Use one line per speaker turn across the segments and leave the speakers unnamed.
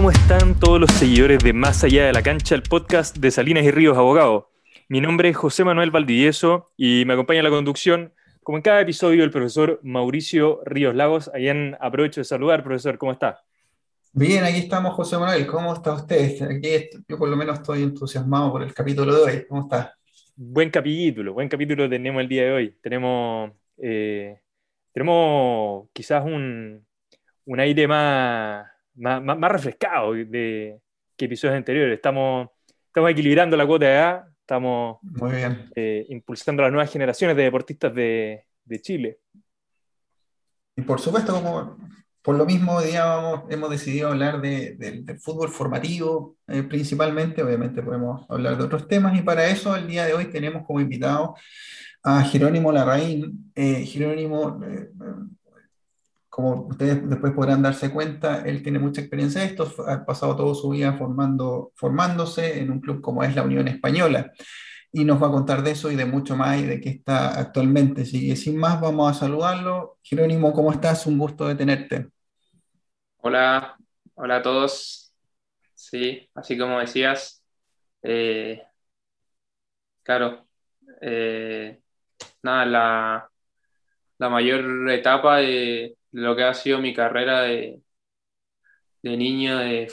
¿cómo están todos los seguidores de Más Allá de la Cancha, el podcast de Salinas y Ríos Abogado? Mi nombre es José Manuel Valdivieso y me acompaña en la conducción, como en cada episodio, el profesor Mauricio Ríos Lagos. Allá aprovecho de saludar, profesor, ¿cómo está?
Bien, aquí estamos, José Manuel. ¿Cómo está usted? Aquí yo por lo menos estoy entusiasmado por el capítulo de hoy. ¿Cómo está?
Buen capítulo, buen capítulo tenemos el día de hoy. Tenemos, eh, tenemos quizás un, un aire más, más, refrescado de, que episodios anteriores. Estamos, estamos equilibrando la cuota de A, estamos
Muy bien.
Eh, impulsando a las nuevas generaciones de deportistas de, de Chile.
Y por supuesto, como por lo mismo, digamos, hemos decidido hablar de, del fútbol formativo eh, principalmente, obviamente podemos hablar de otros temas, y para eso el día de hoy tenemos como invitado a Jerónimo Larraín. Eh, Jerónimo, eh, como ustedes después podrán darse cuenta, él tiene mucha experiencia en esto, ha pasado toda su vida formando, formándose en un club como es la Unión Española y nos va a contar de eso y de mucho más y de qué está actualmente. Así que sin más, vamos a saludarlo. Jerónimo, ¿cómo estás? Un gusto de tenerte.
Hola, hola a todos. Sí, así como decías, eh, claro, eh, nada, la, la, mayor etapa de lo que ha sido mi carrera de, de niño, de,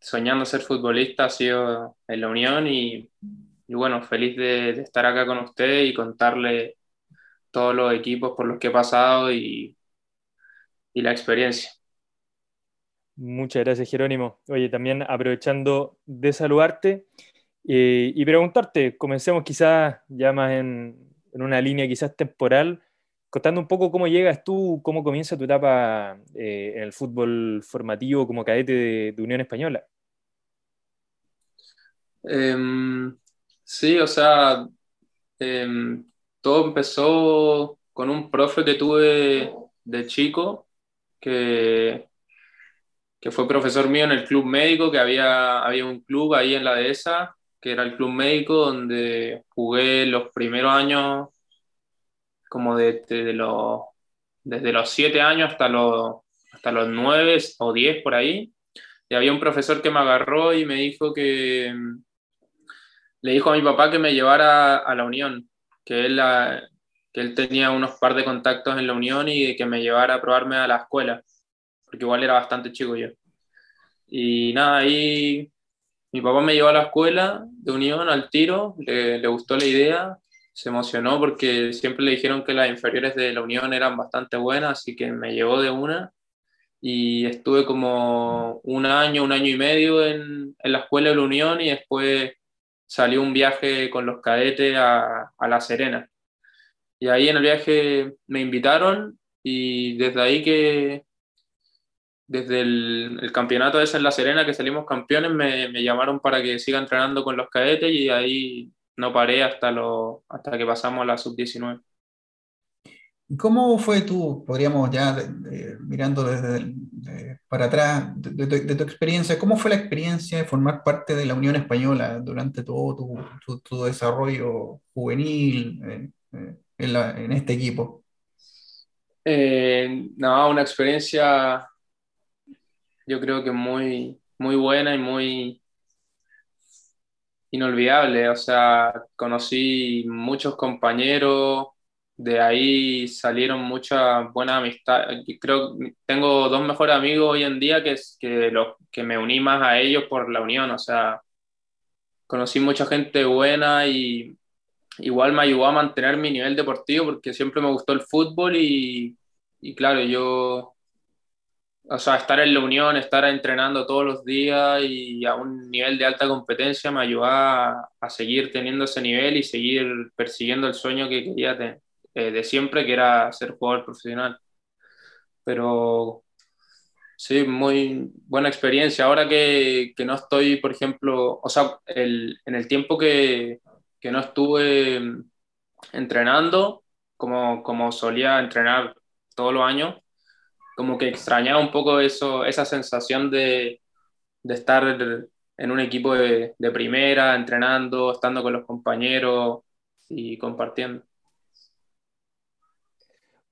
soñando ser futbolista, ha sido en la Unión y bueno, feliz de, estar acá con usted y contarle todos los equipos por los que he pasado y, y la experiencia.
Muchas gracias, Jerónimo. Oye, también aprovechando de saludarte eh, y preguntarte, comencemos quizás ya más en, en, una línea quizás temporal, contando un poco cómo llegas tú, cómo comienza tu etapa eh, en el fútbol formativo como cadete de, Unión Española.
Um, Sí, o sea, em, todo empezó con un profe que tuve de chico, que, que fue profesor mío en el club médico, que había, había un club ahí en la dehesa, que era el club médico, donde jugué los primeros años, como de, los, desde los siete años hasta los, hasta los nueve o diez por ahí. Y había un profesor que me agarró y me dijo que le dijo a mi papá que me llevara a la Unión, que él, que él tenía unos par de contactos en la Unión y que me llevara a probarme a la escuela, porque igual era bastante chico yo. Y nada, ahí mi papá me llevó a la escuela de Unión al tiro, le, le gustó la idea, se emocionó porque siempre le dijeron que las inferiores de la Unión eran bastante buenas, así que me llevó de una y estuve como un año, un año y medio en, en la escuela de la Unión y después salió un viaje con los cadetes a, a La Serena. Y ahí en el viaje me invitaron y desde ahí que, desde el, el campeonato ese en La Serena que salimos campeones, me, me, llamaron para que siga entrenando con los cadetes y ahí no paré hasta, lo, hasta que pasamos a la sub-19.
¿Cómo fue tú, podríamos ya mirando desde para atrás, de, tu experiencia, cómo fue la experiencia de formar parte de la Unión Española durante todo tu, tu, desarrollo juvenil en, en, este equipo?
Eh, no, una experiencia yo creo que muy, muy buena y muy inolvidable. O sea, conocí muchos compañeros de ahí salieron muchas buenas amistades. Creo que tengo dos mejores amigos hoy en día que, que, los, que me uní más a ellos por la unión. O sea, conocí mucha gente buena y igual me ayudó a mantener mi nivel deportivo porque siempre me gustó el fútbol y, y claro, yo, o sea, estar en la unión, estar entrenando todos los días y a un nivel de alta competencia me ayudó a, a seguir teniendo ese nivel y seguir persiguiendo el sueño que quería tener. Eh, de siempre, que era ser jugador profesional. Pero sí, muy buena experiencia. Ahora que, que no estoy, por ejemplo, o sea, el, en el tiempo que, que no estuve entrenando, como, como solía entrenar todos los años, como que extrañaba un poco eso, esa sensación de, de estar en un equipo de, primera, entrenando, estando con los compañeros y compartiendo.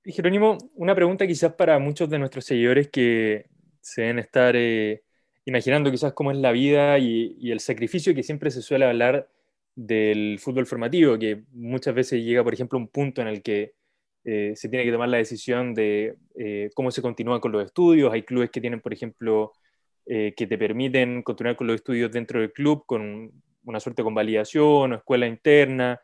Jerónimo, una pregunta quizás para muchos de nuestros seguidores que se deben estar eh, imaginando quizás cómo es la vida y, y, el sacrificio que siempre se suele hablar del fútbol formativo, que muchas veces llega, por ejemplo, a un punto en el que eh, se tiene que tomar la decisión de eh, cómo se continúa con los estudios. Hay clubes que tienen, por ejemplo, eh, que te permiten continuar con los estudios dentro del club con una suerte de convalidación o escuela interna.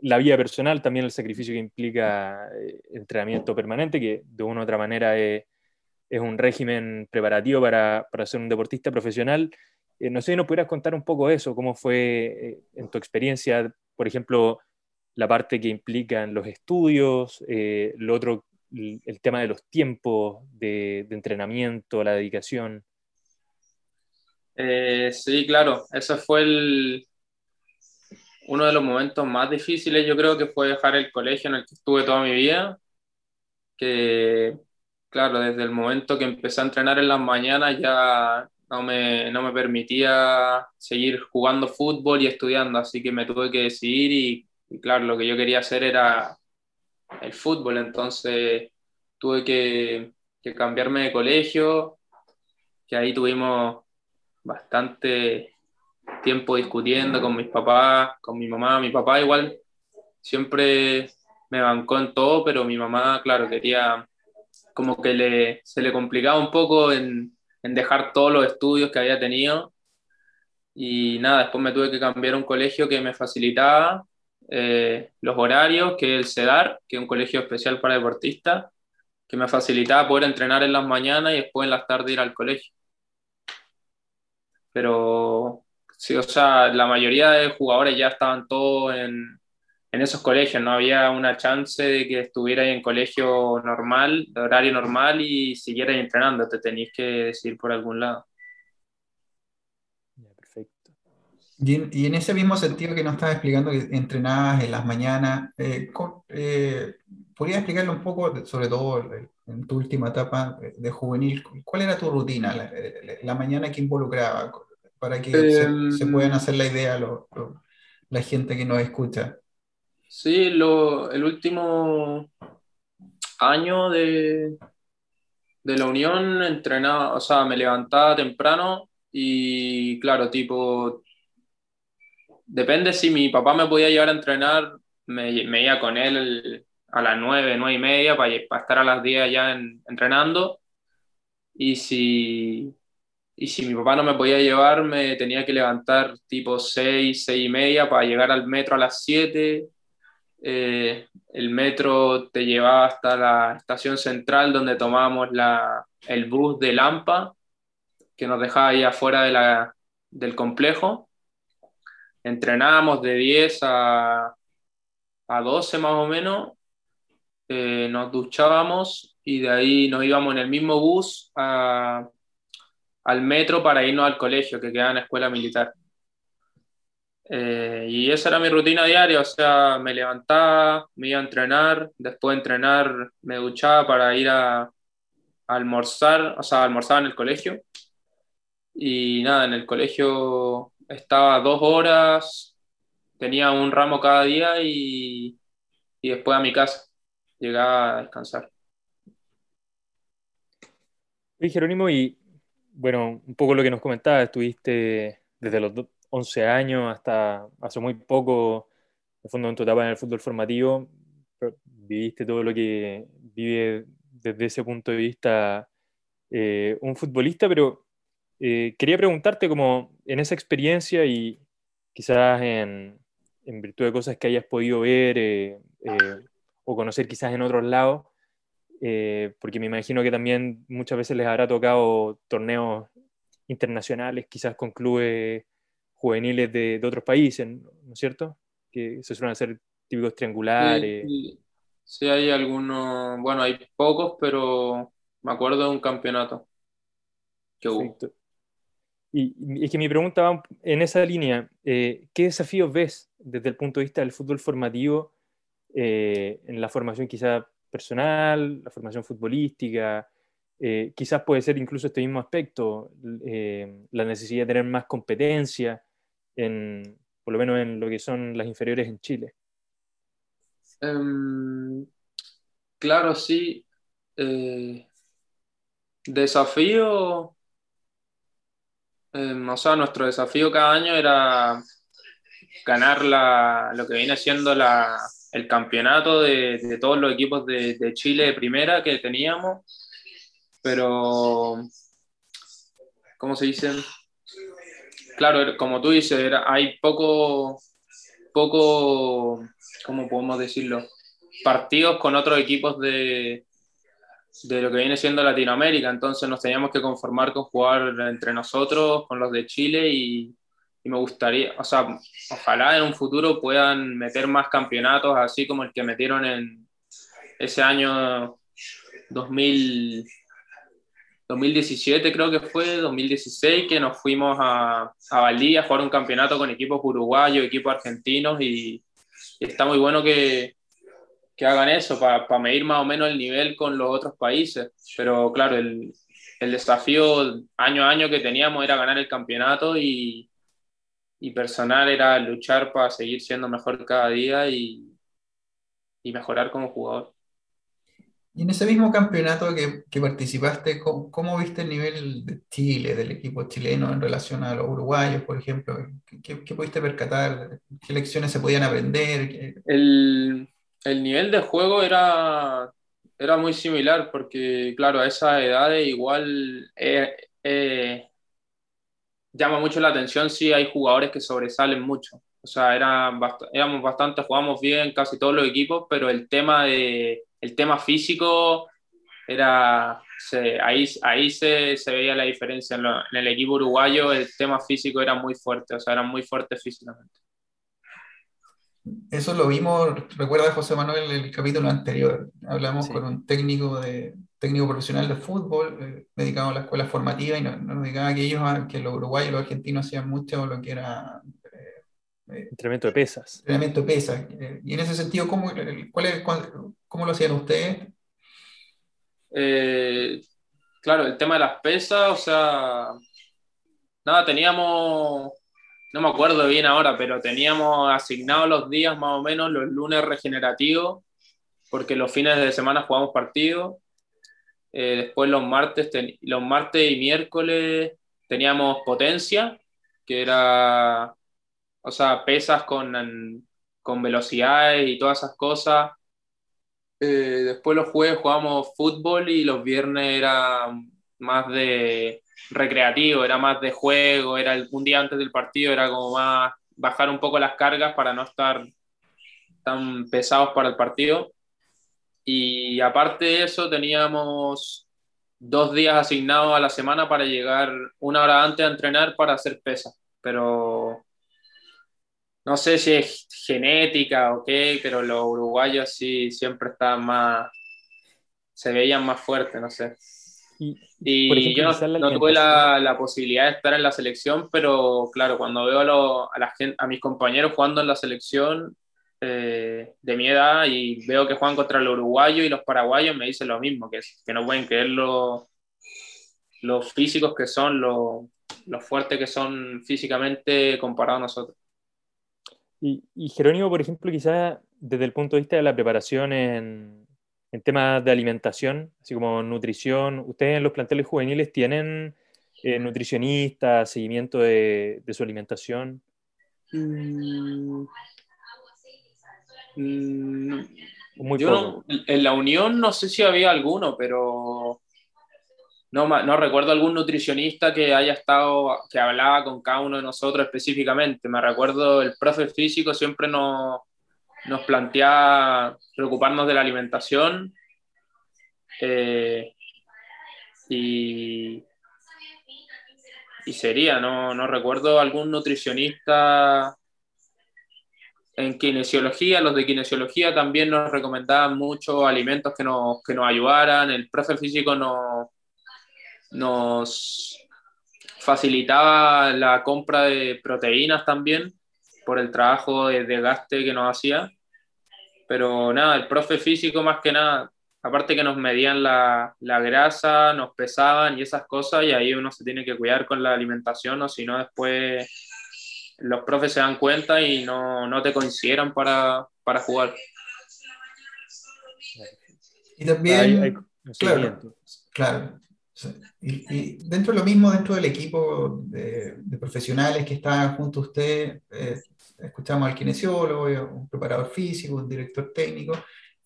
la vida personal, también el sacrificio que implica entrenamiento permanente, que de una u otra manera es, es un régimen preparativo para, para, ser un deportista profesional. no sé si nos pudieras contar un poco eso, cómo fue en tu experiencia, por ejemplo, la parte que implica en los estudios, eh, lo otro, el tema de los tiempos de, entrenamiento, la dedicación.
Eh, sí, claro, ese fue el, uno de los momentos más difíciles, yo creo que fue dejar el colegio en el que estuve toda mi vida, que claro, desde el momento que empecé a entrenar en las mañanas ya no me, no me permitía seguir jugando fútbol y estudiando, así que me tuve que decidir y y claro, lo que yo quería hacer era el fútbol, entonces tuve que, cambiarme de colegio, que ahí tuvimos bastante tiempo discutiendo con mis papás, con mi mamá. Mi papá igual siempre me bancó en todo, pero mi mamá, claro, quería como que le, se le complicaba un poco en, en dejar todos los estudios que había tenido. Y nada, después me tuve que cambiar a un colegio que me facilitaba eh, los horarios, que el CEDAR, que es un colegio especial para deportistas, que me facilitaba poder entrenar en las mañanas y después en las tardes ir al colegio. Pero sí, o sea, la mayoría de jugadores ya estaban todos en, en esos colegios, no había una chance de que estuvieras en colegio normal, de horario normal y siguieras entrenando, te tenías que decir por algún lado.
Y en, ese mismo sentido que nos estabas explicando que entrenabas en las mañanas, eh, eh ¿podrías explicarle un poco, sobre todo en tu última etapa de juvenil, cuál era tu rutina, la, mañana que involucraba, para que se, em, puedan hacer la idea la gente que nos escucha?
Sí, lo, el último año de, de la Unión entrenaba, o sea, me levantaba temprano y claro, tipo depende si mi papá me podía llevar a entrenar, me, iba con él a las 9, 9 y media para, estar a las 10 ya entrenando. Y si, y si mi papá no me podía llevar, me tenía que levantar tipo 6, 6 y media para llegar al metro a las 7. Eh, el metro te llevaba hasta la estación central donde tomábamos la, el bus de Lampa, que nos dejaba ahí afuera del complejo entrenábamos de 10 a, a 12 más o menos, eh, nos duchábamos y de ahí nos íbamos en el mismo bus al metro para irnos al colegio que quedaba en la escuela militar. Eh, y esa era mi rutina diaria, o sea, me levantaba, me iba a entrenar, después de entrenar me duchaba para ir a, a almorzar, o sea, almorzaba en el colegio. Y nada, en el colegio estaba dos horas, tenía un ramo cada día y, después a mi casa llegaba a descansar.
Sí, Jerónimo, y bueno, un poco lo que nos comentabas, estuviste desde los 11 años hasta hace muy poco, en fondo en tu etapa en el fútbol formativo, viviste todo lo que vive desde ese punto de vista eh, un futbolista, pero eh, quería preguntarte como en esa experiencia y quizás en, en virtud de cosas que hayas podido ver eh, eh, o conocer quizás en otros lados, porque me imagino que también muchas veces les habrá tocado torneos internacionales, quizás con clubes juveniles de, de otros países, ¿no es cierto? Que se suelen hacer típicos triangulares.
Sí, sí, hay algunos, bueno, hay pocos, pero me acuerdo de un campeonato que hubo.
Y, es que mi pregunta va en esa línea. Eh, ¿Qué desafíos ves desde el punto de vista del fútbol formativo eh, en la formación quizá personal, la formación futbolística? Eh, quizás puede ser incluso este mismo aspecto, la necesidad de tener más competencia, en, por lo menos en lo que son las inferiores en Chile.
Em, claro, sí. desafío Em, o sea, nuestro desafío cada año era ganar la, lo que viene siendo la, el campeonato de, de, todos los equipos de, de, Chile de primera que teníamos, pero, ¿cómo se dice? Claro, como tú dices, era, hay poco, poco, ¿cómo podemos decirlo? Partidos con otros equipos de, de lo que viene siendo Latinoamérica, entonces nos teníamos que conformar con jugar entre nosotros, con los de Chile y, me gustaría, o sea, ojalá en un futuro puedan meter más campeonatos así como el que metieron en ese año 2000, 2017 creo que fue, 2016, que nos fuimos a, a Valdivia a jugar un campeonato con equipos uruguayos, equipos argentinos y está muy bueno que, que hagan eso para pa medir más o menos el nivel con los otros países. Pero claro, el, el, desafío año a año que teníamos era ganar el campeonato y, y personal era luchar para seguir siendo mejor cada día y, y, mejorar como jugador.
Y en ese mismo campeonato que, que participaste, ¿cómo, ¿cómo, viste el nivel de Chile, del equipo chileno en relación a los uruguayos, por ejemplo? ¿Qué, qué pudiste percatar? ¿Qué lecciones se podían aprender?
El, el nivel de juego era, era muy similar porque, claro, a esa edad igual eh, eh, llama mucho la atención si hay jugadores que sobresalen mucho. O sea, era bast éramos bastante, jugamos bien casi todos los equipos, pero el tema, de, el tema físico era, se, ahí, ahí se, se, veía la diferencia. En, en el equipo uruguayo el tema físico era muy fuerte, o sea, eran muy fuertes físicamente.
Eso lo vimos, recuerda José Manuel el capítulo anterior. Hablamos sí. con un técnico de técnico profesional de fútbol, eh, dedicado a la escuela formativa, y nos, nos dedicaba que ellos, que los uruguayos y los argentinos hacían mucho lo que era
eh, eh entrenamiento de pesas.
Entrenamiento de pesas. Eh, y en ese sentido, ¿cómo, cuál es, cómo lo hacían ustedes?
Eh, claro, el tema de las pesas, o sea, nada, teníamos no me acuerdo bien ahora, pero teníamos asignados los días más o menos, los lunes regenerativos, porque los fines de semana jugamos partidos. Eh, después los martes, los martes y miércoles teníamos potencia, que era, o pesas con, con velocidades y todas esas cosas. Eh, después los jueves jugábamos fútbol y los viernes era más de recreativo, era más de juego, era un día antes del partido, era como más bajar un poco las cargas para no estar tan pesados para el partido. Y aparte de eso, teníamos dos días asignados a la semana para llegar una hora antes a entrenar para hacer pesa. Pero no sé si es genética o qué, pero los uruguayos sí siempre estaban más, se veían más fuertes, no sé. Y, y ejemplo, yo no, no tuve la, la, posibilidad de estar en la selección, pero claro, cuando veo a, lo, a, la gente, a mis compañeros jugando en la selección eh, de mi edad y veo que juegan contra los uruguayos y los paraguayos, me dicen lo mismo, que, que no pueden creer los lo físicos que son, lo, lo fuertes que son físicamente comparados a nosotros.
Y, y Jerónimo, por ejemplo, quizás desde el punto de vista de la preparación en, en temas de alimentación, así como nutrición, ¿ustedes en los planteles juveniles tienen eh, nutricionistas, seguimiento de, de su alimentación?
Mm. Muy Yo no, en la Unión no sé si había alguno, pero no, no recuerdo algún nutricionista que haya estado, que hablaba con cada uno de nosotros específicamente. Me recuerdo el profe físico siempre nos nos plantea preocuparnos de la alimentación eh, y, y, sería, no, no recuerdo algún nutricionista en kinesiología, los de kinesiología también nos recomendaban muchos alimentos que nos, que nos ayudaran, el profe físico nos, nos facilitaba la compra de proteínas también por el trabajo de desgaste que nos hacía. Pero nada, el profe físico más que nada, aparte que nos medían la, la, grasa, nos pesaban y esas cosas, y ahí uno se tiene que cuidar con la alimentación, o si no después los profes se dan cuenta y no, no te consideran para, para, jugar.
Y también, hay, hay claro, claro, Y, dentro de lo mismo, dentro del equipo de, profesionales que está junto a usted, eh, escuchamos al kinesiólogo, un preparador físico, un director técnico.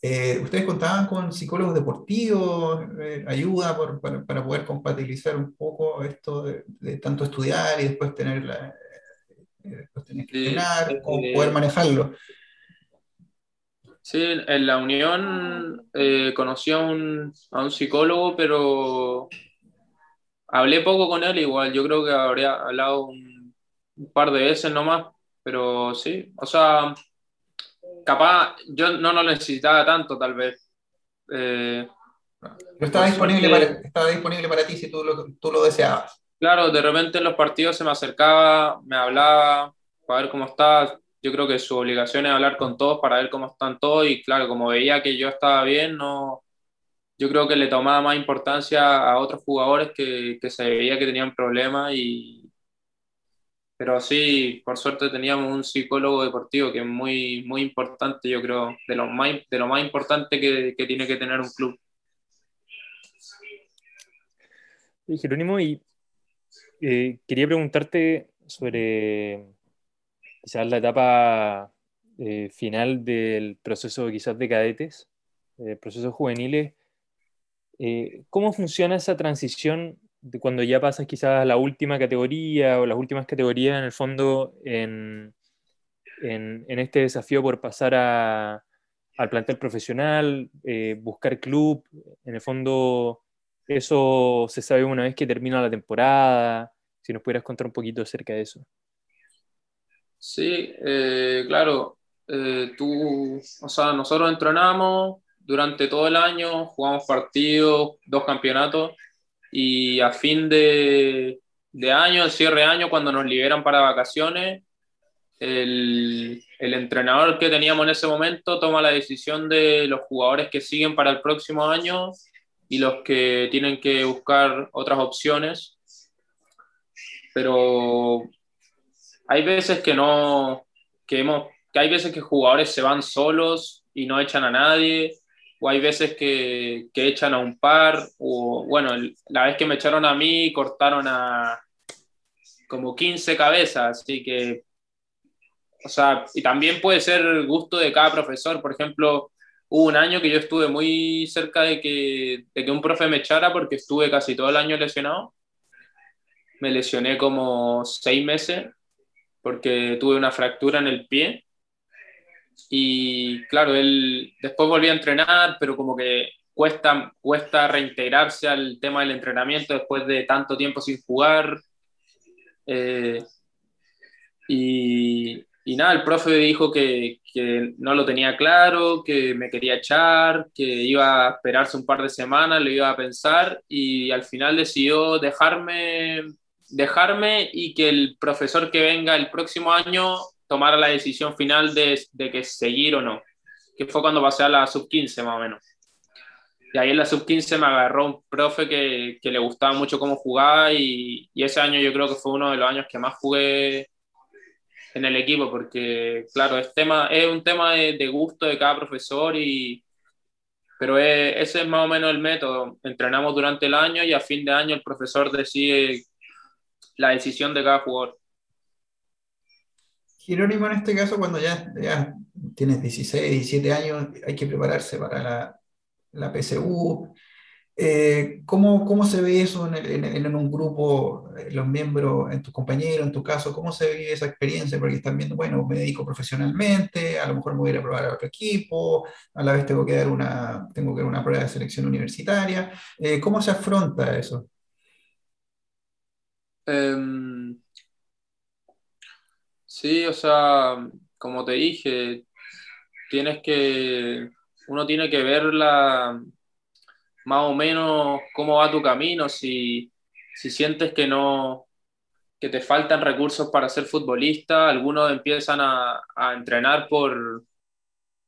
Eh, ¿Ustedes contaban con psicólogos deportivos, eh, ayuda para, poder compatibilizar un poco esto de, tanto estudiar y después tener, la, después tener que entrenar, o poder manejarlo?
Sí, en la Unión eh, conocí a un, a un, psicólogo, pero hablé poco con él igual. Yo creo que habría hablado un, par de veces nomás, pero sí, o sea, capaz yo no lo necesitaba tanto tal vez.
Eh, pero estaba disponible, para, estaba disponible para ti si tú lo, tú lo deseabas.
Claro, de repente en los partidos se me acercaba, me hablaba para ver cómo estaba yo creo que su obligación es hablar con todos para ver cómo están todos y claro, como veía que yo estaba bien, no, yo creo que le tomaba más importancia a otros jugadores que, que se veía que tenían problemas y pero sí, por suerte teníamos un psicólogo deportivo que es muy, muy importante, yo creo, de lo más, de lo más importante que, que tiene que tener un club.
Jerónimo, y eh, quería preguntarte sobre quizás la etapa eh, final del proceso quizás de cadetes, eh, procesos juveniles, eh, ¿cómo funciona esa transición de cuando ya pasas quizás a la última categoría o las últimas categorías en el fondo en, en, este desafío por pasar a, al plantel profesional, buscar club, en el fondo eso se sabe una vez que termina la temporada, si nos pudieras contar un poquito acerca de eso.
Sí, eh, claro, eh, tú, o sea, nosotros entrenamos durante todo el año, jugamos partidos, dos campeonatos, y a fin de, año, el cierre de año, cuando nos liberan para vacaciones, el, el, entrenador que teníamos en ese momento toma la decisión de los jugadores que siguen para el próximo año y los que tienen que buscar otras opciones. Pero hay veces que no, que hemos, que hay veces que jugadores se van solos y no echan a nadie, o hay veces que, que echan a un par, o bueno, la vez que me echaron a mí cortaron a como 15 cabezas, así que, o sea, y también puede ser el gusto de cada profesor, por ejemplo, hubo un año que yo estuve muy cerca de que, de que un profe me echara porque estuve casi todo el año lesionado, me lesioné como seis meses porque tuve una fractura en el pie. Y claro, él después volví a entrenar, pero como que cuesta, cuesta reintegrarse al tema del entrenamiento después de tanto tiempo sin jugar. Eh, y, y, nada, el profe dijo que, que, no lo tenía claro, que me quería echar, que iba a esperarse un par de semanas, lo iba a pensar y al final decidió dejarme dejarme y que el profesor que venga el próximo año tomara la decisión final de, de que seguir o no, que fue cuando pasé a la sub-15 más o menos. Y ahí en la sub-15 me agarró un profe que, que, le gustaba mucho cómo jugaba y, y, ese año yo creo que fue uno de los años que más jugué en el equipo, porque claro, es, tema, es un tema de, gusto de cada profesor y, pero ese es más o menos el método. Entrenamos durante el año y a fin de año el profesor decide la decisión de cada jugador.
Jerónimo, en este caso, cuando ya, ya tienes 16, 17 años, hay que prepararse para la, la PSU. Eh, ¿cómo, ¿cómo, se ve eso en, en, un grupo, eh, los miembros, en tus compañeros, en tu caso? ¿Cómo se ve esa experiencia? Porque están viendo, bueno, me dedico profesionalmente, a lo mejor me voy a ir a probar a otro equipo, a la vez tengo que dar una, tengo que dar una prueba de selección universitaria. Eh, ¿Cómo se afronta eso?
Em, sí, o sea, como te dije, tienes que, uno tiene que ver la, más o menos cómo va tu camino, si, si sientes que no, que te faltan recursos para ser futbolista, algunos empiezan a, a entrenar por,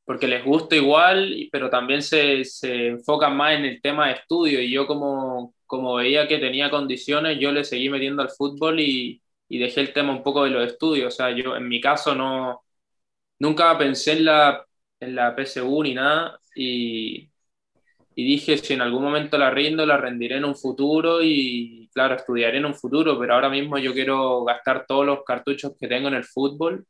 porque les gusta igual, pero también se, se enfocan más en el tema de estudio. Y yo como, como veía que tenía condiciones, yo le seguí metiendo al fútbol y, y, dejé el tema un poco de los estudios. O sea, yo en mi caso no, nunca pensé en la, en la PSU ni nada. Y, y dije, si en algún momento la rindo, la rendiré en un futuro y claro, estudiaré en un futuro, pero ahora mismo yo quiero gastar todos los cartuchos que tengo en el fútbol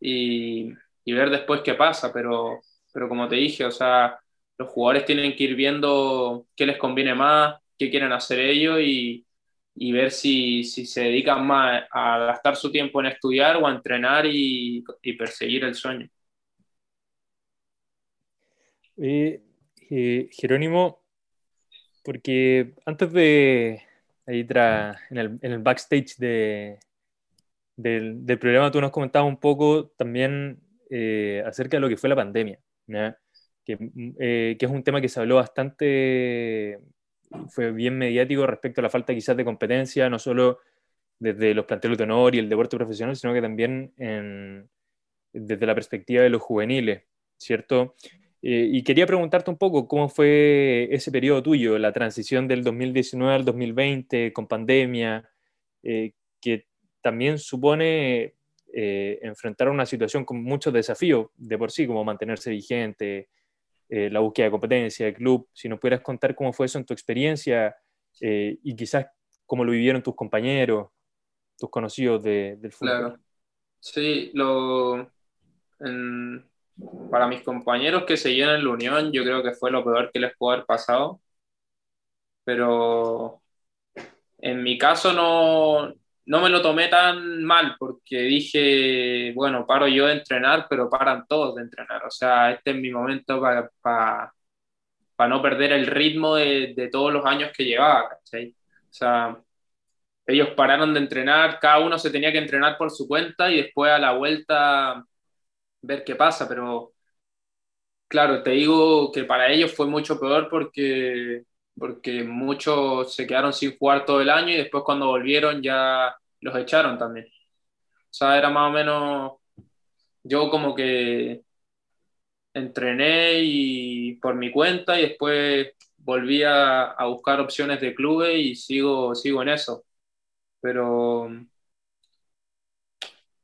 y, y ver después qué pasa, pero, pero como te dije, o sea, los jugadores tienen que ir viendo qué les conviene más, qué quieren hacer ellos y, y ver si, si, se dedican más a gastar su tiempo en estudiar o a entrenar y, perseguir el sueño.
Eh, Jerónimo, porque antes de, ahí en, el, en, el, backstage de, del, del, programa, tú nos comentabas un poco también eh, acerca de lo que fue la pandemia, que, eh, que, es un tema que se habló bastante, fue bien mediático respecto a la falta quizás de competencia, no solo desde los planteles de honor y el deporte profesional, sino que también en, desde la perspectiva de los juveniles, ¿cierto? Eh, y quería preguntarte un poco cómo fue ese periodo tuyo, la transición del 2019 al 2020 con pandemia, eh, que también supone eh, enfrentar una situación con muchos desafíos de por sí, como mantenerse vigente, eh, la búsqueda de competencia, de club. Si nos pudieras contar cómo fue eso en tu experiencia eh, y quizás cómo lo vivieron tus compañeros, tus conocidos de, del fútbol. Claro.
Sí, lo, en, para mis compañeros que seguían en la Unión, yo creo que fue lo peor que les pudo haber pasado. Pero en mi caso no, no me lo tomé tan mal porque dije, bueno, paro yo de entrenar, pero paran todos de entrenar. O sea, este es mi momento para para no perder el ritmo de, de, todos los años que llevaba. O sea, ellos pararon de entrenar, cada uno se tenía que entrenar por su cuenta y después a la vuelta ver qué pasa, pero claro, te digo que para ellos fue mucho peor porque porque muchos se quedaron sin jugar todo el año y después cuando volvieron ya los echaron también. O sea, era más o menos, yo como que entrené y por mi cuenta y después volví a, a buscar opciones de clubes y sigo, sigo en eso. Pero,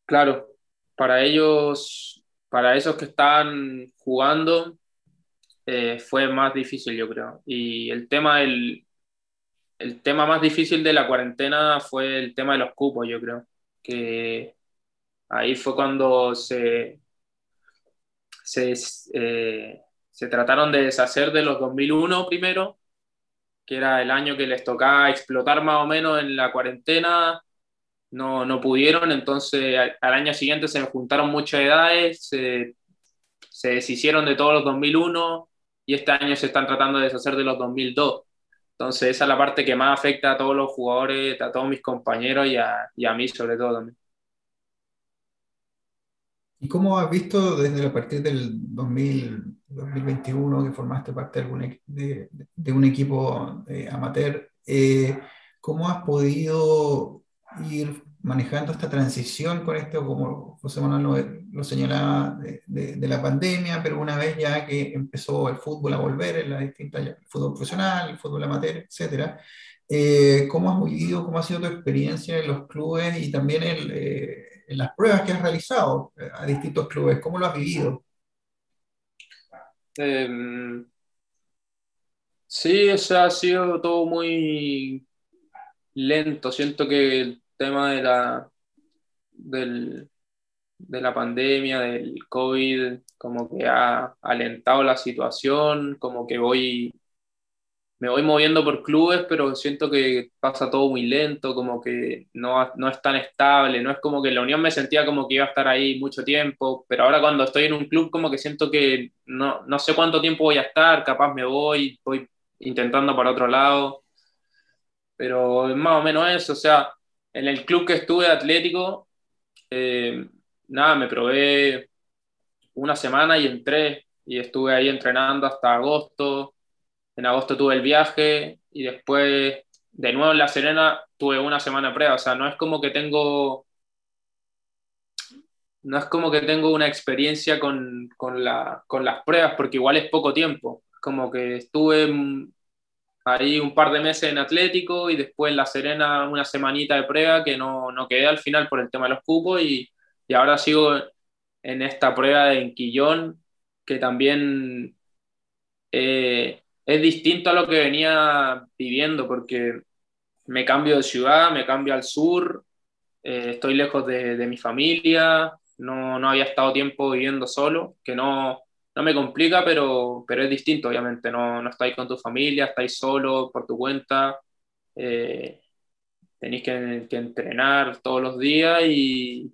claro, para ellos, para esos que están jugando, eh, fue más difícil, yo creo. Y el tema del, el tema más difícil de la cuarentena fue el tema de los cupos, yo creo. Que ahí fue cuando se, se, eh, se trataron de deshacer de los 2001 primero, que era el año que les tocaba explotar más o menos en la cuarentena. No, no pudieron, entonces al, al año siguiente se juntaron muchas edades, se, se deshicieron de todos los 2001 y este año se están tratando de deshacer de los 2002. Entonces esa es la parte que más afecta a todos los jugadores, a todos mis compañeros y a, y a mí sobre todo también.
¿Y cómo has visto desde a partir del 2000, 2021 que formaste parte de, algún, de, de un equipo eh, amateur, eh, cómo has podido ir manejando esta transición con esto, como José Manuel lo, señalaba, de, la pandemia, pero una vez ya que empezó el fútbol a volver, en las distintas, el fútbol profesional, el fútbol amateur, etcétera, eh, ¿cómo has vivido, cómo ha sido tu experiencia en los clubes y también en, eh, las pruebas que has realizado eh, a distintos clubes? ¿Cómo lo has vivido?
Eh, sí, o sea, ha sido todo muy lento. Siento que tema de la, del, de la pandemia, del COVID, como que ha alentado la situación, como que voy, me voy moviendo por clubes, pero siento que pasa todo muy lento, como que no, no es tan estable, no es como que la Unión me sentía como que iba a estar ahí mucho tiempo, pero ahora cuando estoy en un club como que siento que no, no sé cuánto tiempo voy a estar, capaz me voy, voy intentando para otro lado, pero es más o menos eso, o sea, en el club que estuve atlético, eh, nada, me probé una semana y entré y estuve ahí entrenando hasta agosto. En agosto tuve el viaje y después de nuevo en La Serena tuve una semana prueba. O sea, no es como que tengo, no es como que tengo una experiencia con, con, la, con las pruebas porque igual es poco tiempo. Como que estuve ahí un par de meses en Atlético y después en La Serena una semanita de prueba que no, no quedé al final por el tema de los cupos y, y ahora sigo en esta prueba de Enquillón que también eh, es distinto a lo que venía viviendo porque me cambio de ciudad, me cambio al sur, eh, estoy lejos de, de mi familia, no, no, había estado tiempo viviendo solo, que no, no me complica, pero, pero es distinto, obviamente, no, no estáis con tu familia, estáis solo por tu cuenta, eh, tenéis que, que, entrenar todos los días y,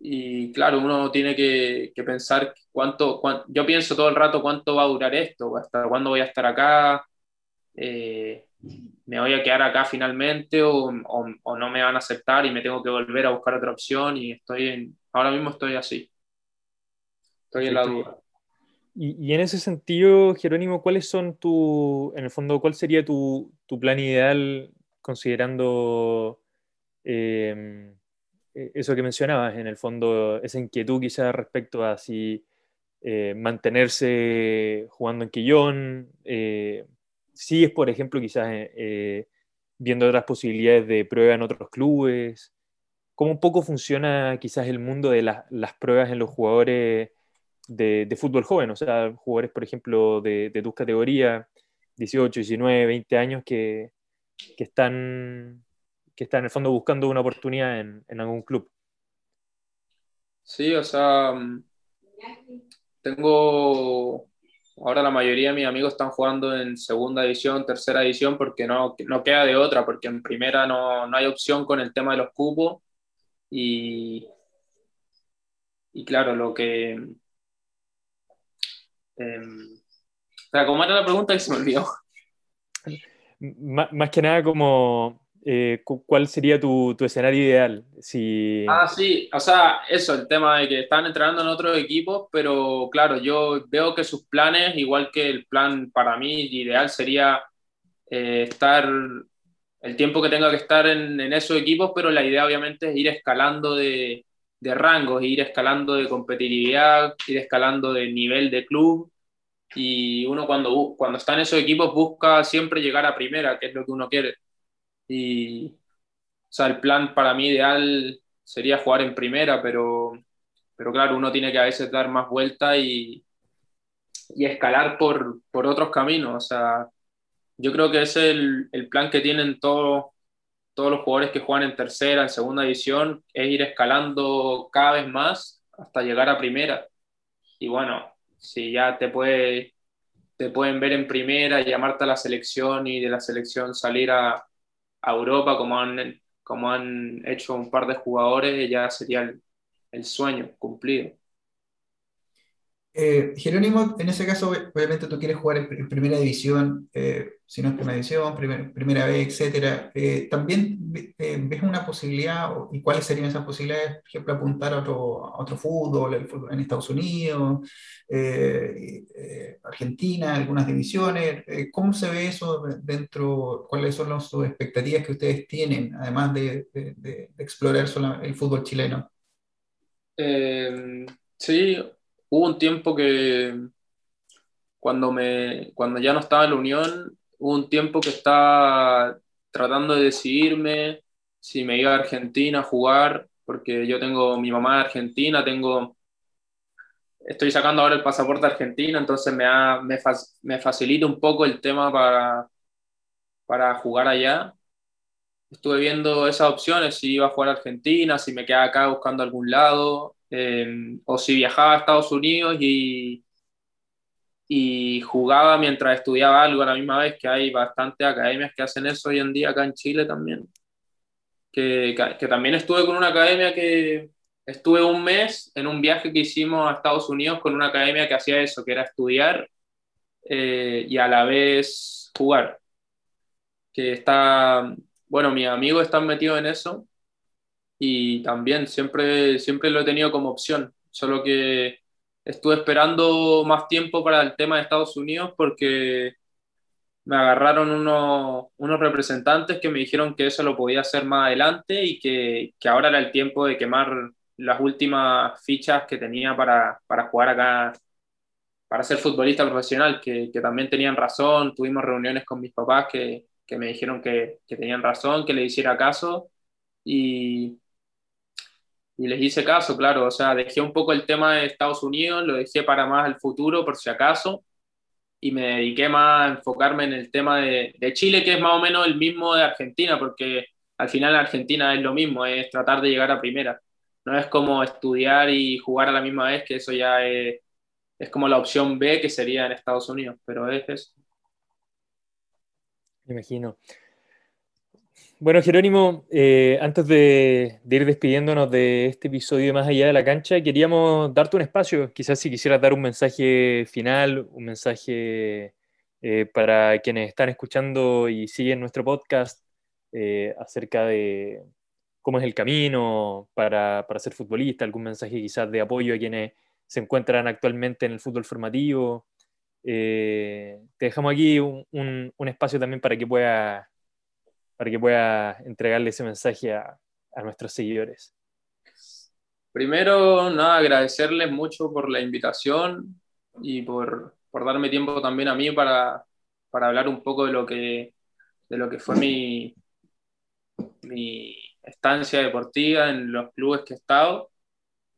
y claro, uno tiene que, que pensar cuánto, cuánto, yo pienso todo el rato cuánto va a durar esto, hasta cuándo voy a estar acá, eh, me voy a quedar acá finalmente o, o, o, no me van a aceptar y me tengo que volver a buscar otra opción y estoy en, ahora mismo estoy así, estoy en la duda.
Y, en ese sentido, Jerónimo, ¿cuáles son tu, en el fondo, cuál sería tu, plan ideal considerando eh, eso que mencionabas, en el fondo, esa inquietud quizás respecto a si eh, mantenerse jugando en Quillón, eh, si es, por ejemplo, quizás eh, viendo otras posibilidades de prueba en otros clubes, cómo un poco funciona quizás el mundo de la, las pruebas en los jugadores de, de, fútbol joven, o sea, jugadores, por ejemplo, de, de tus categorías, 18, 19, 20 años, que, que están que está en el fondo buscando una oportunidad en, en algún club.
Sí, o sea, tengo, ahora la mayoría de mis amigos están jugando en segunda división, tercera división, porque no, no queda de otra, porque en primera no, no hay opción con el tema de los cupos. Y, y claro, lo que... Eh, o sea, ¿cómo era la pregunta que se me olvidó?
más que nada como eh, ¿cuál sería tu, tu, escenario ideal? Si...
Ah, sí, o sea, eso, el tema de que están entrenando en otros equipos, pero claro, yo veo que sus planes, igual que el plan para mí ideal sería eh, estar el tiempo que tenga que estar en, en, esos equipos, pero la idea obviamente es ir escalando de, de rangos, ir escalando de competitividad, ir escalando de nivel de club. Y uno cuando, cuando está en esos equipos busca siempre llegar a primera, que es lo que uno quiere y, o sea, el plan para mí ideal sería jugar en primera, pero, pero claro, uno tiene que a veces dar más vuelta y, y escalar por, por, otros caminos. O sea, yo creo que es el, el plan que tienen todos, todos los jugadores que juegan en tercera, en segunda división, es ir escalando cada vez más hasta llegar a primera. Y bueno, si ya te puede te pueden ver en primera, llamarte a la selección y de la selección salir a, Europa como han, hecho un par de jugadores, ya sería el sueño cumplido.
Eh, Jerónimo, en ese caso, obviamente tú quieres jugar en, primera división, eh, si no es primera división, primer, primera vez, etcétera. Eh, ¿También ves una posibilidad, y cuáles serían esas posibilidades, por ejemplo, apuntar a otro, fútbol, en Estados Unidos, Argentina, algunas divisiones? ¿Cómo se ve eso dentro? ¿Cuáles son las expectativas que ustedes tienen, además de, explorar el fútbol chileno?
sí, hubo un tiempo que cuando, me, cuando ya no estaba en la Unión, hubo un tiempo que estaba tratando de decidirme si me iba a Argentina a jugar, porque yo tengo mi mamá de Argentina, tengo, estoy sacando ahora el pasaporte argentino, entonces me, ha, me, facilita un poco el tema para, para jugar allá. Estuve viendo esas opciones, si iba a jugar a Argentina, si me quedaba acá buscando algún lado, eh, o si viajaba a Estados Unidos y, y jugaba mientras estudiaba algo a la misma vez, que hay bastantes academias que hacen eso hoy en día acá en Chile también. Que, que, que, también estuve con una academia que estuve un mes en un viaje que hicimos a Estados Unidos con una academia que hacía eso, que era estudiar eh, y a la vez jugar. Que está, bueno, mis amigos están metidos en eso y también siempre, siempre lo he tenido como opción, solo que estuve esperando más tiempo para el tema de Estados Unidos porque me agarraron unos, unos representantes que me dijeron que eso lo podía hacer más adelante y que, que ahora era el tiempo de quemar las últimas fichas que tenía para, para jugar acá, para ser futbolista profesional, que, que, también tenían razón. Tuvimos reuniones con mis papás que, que me dijeron que, tenían razón, que le hiciera caso. Y, y les hice caso, claro, o sea, dejé un poco el tema de Estados Unidos, lo dejé para más al futuro, por si acaso, y me dediqué más a enfocarme en el tema de, de, Chile, que es más o menos el mismo de Argentina, porque al final Argentina es lo mismo, es tratar de llegar a primera. No es como estudiar y jugar a la misma vez, que eso ya es, es como la opción B que sería en Estados Unidos, pero es eso.
Me imagino. Bueno, Jerónimo, eh, antes de, ir despidiéndonos de este episodio Más allá de la cancha, queríamos darte un espacio, quizás si quisieras dar un mensaje final, un mensaje eh, para quienes están escuchando y siguen nuestro podcast eh, acerca de cómo es el camino para, ser futbolista, algún mensaje quizás de apoyo a quienes se encuentran actualmente en el fútbol formativo. Te dejamos aquí un, espacio también para que puedas para que pueda entregarle ese mensaje a, nuestros seguidores.
Primero, nada, agradecerles mucho por la invitación y por, darme tiempo también a mí para, hablar un poco de lo que, de lo que fue mi, mi estancia deportiva en los clubes que he estado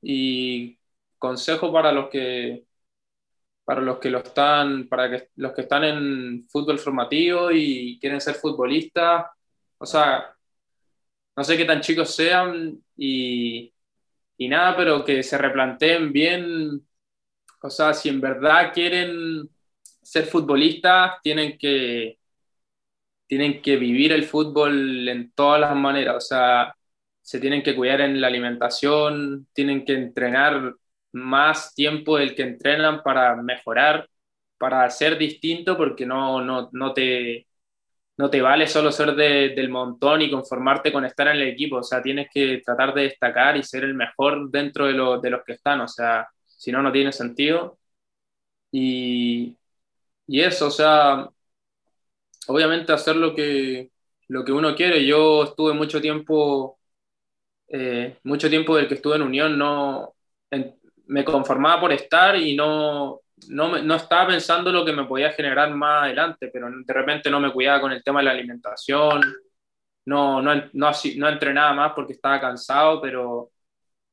y consejo para los que para los que lo están para que los que están en fútbol formativo y quieren ser futbolistas o sea, no sé qué tan chicos sean y, nada, pero que se replanteen bien, o sea, si en verdad quieren ser futbolistas, tienen que, tienen que vivir el fútbol en todas las maneras, o sea, se tienen que cuidar en la alimentación, tienen que entrenar más tiempo del que entrenan para mejorar, para ser distinto, porque no, no, no te no te vale solo ser del montón y conformarte con estar en el equipo, o sea, tienes que tratar de destacar y ser el mejor dentro de, de los que están, o sea, si no, no tiene sentido. Y, y, eso, o sea, obviamente hacer lo que, lo que uno quiere. Yo estuve mucho tiempo, eh, mucho tiempo del que estuve en Unión, no, me conformaba por estar y no, no, estaba pensando lo que me podía generar más adelante, pero de repente no me cuidaba con el tema de la alimentación, no, no, no, no entrenaba más porque estaba cansado, pero,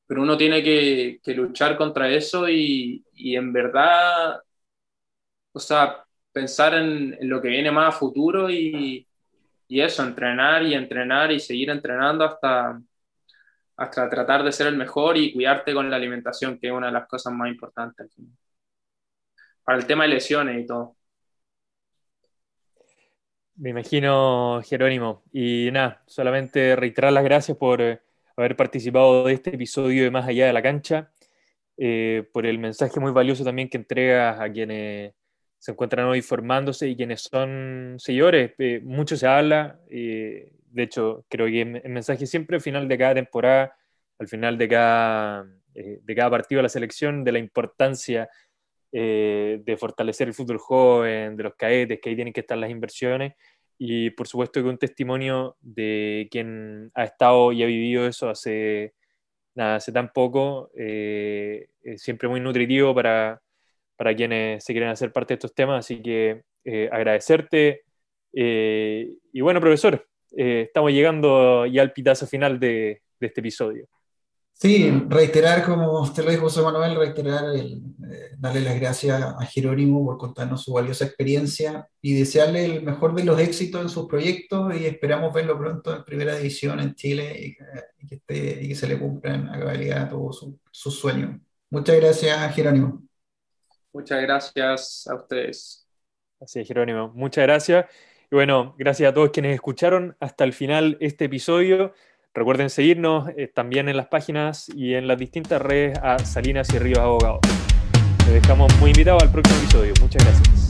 pero uno tiene que, luchar contra eso y, en verdad, o sea, pensar en, lo que viene más a futuro y, y, eso, entrenar y entrenar y seguir entrenando hasta, hasta tratar de ser el mejor y cuidarte con la alimentación, que es una de las cosas más importantes para el tema de lesiones y todo.
Me imagino, Jerónimo. Y nada, solamente reiterar las gracias por eh, haber participado de este episodio de Más Allá de la Cancha, eh, por el mensaje muy valioso también que entregas a quienes se encuentran hoy formándose y quienes son seguidores. Eh, mucho se habla, de hecho, creo que el mensaje siempre al final de cada temporada, al final de cada, cada partido de la selección, de la importancia eh, de fortalecer el fútbol joven, de los caetes, que ahí tienen que estar las inversiones. Y por supuesto que un testimonio de quien ha estado y ha vivido eso hace, nada, hace tan poco, eh, siempre muy nutritivo para, quienes se quieren hacer parte de estos temas. Así que eh, agradecerte. y bueno, profesor, estamos llegando ya al pitazo final de este episodio.
Sí, reiterar, como usted lo dijo, José Manuel, reiterar, el, eh, darle las gracias a Jerónimo por contarnos su valiosa experiencia y desearle el mejor de los éxitos en sus proyectos y esperamos verlo pronto en primera división en Chile y, que, esté, y que se le cumplan a cabalidad todos sus sueños. Muchas gracias, Jerónimo.
Muchas gracias a ustedes.
Así es, Jerónimo. Muchas gracias. Y bueno, gracias a todos quienes escucharon hasta el final este episodio. Recuerden seguirnos eh, también en las páginas y en las distintas redes a Salinas y Ríos Abogados. Les dejamos muy invitados al próximo episodio. Muchas gracias.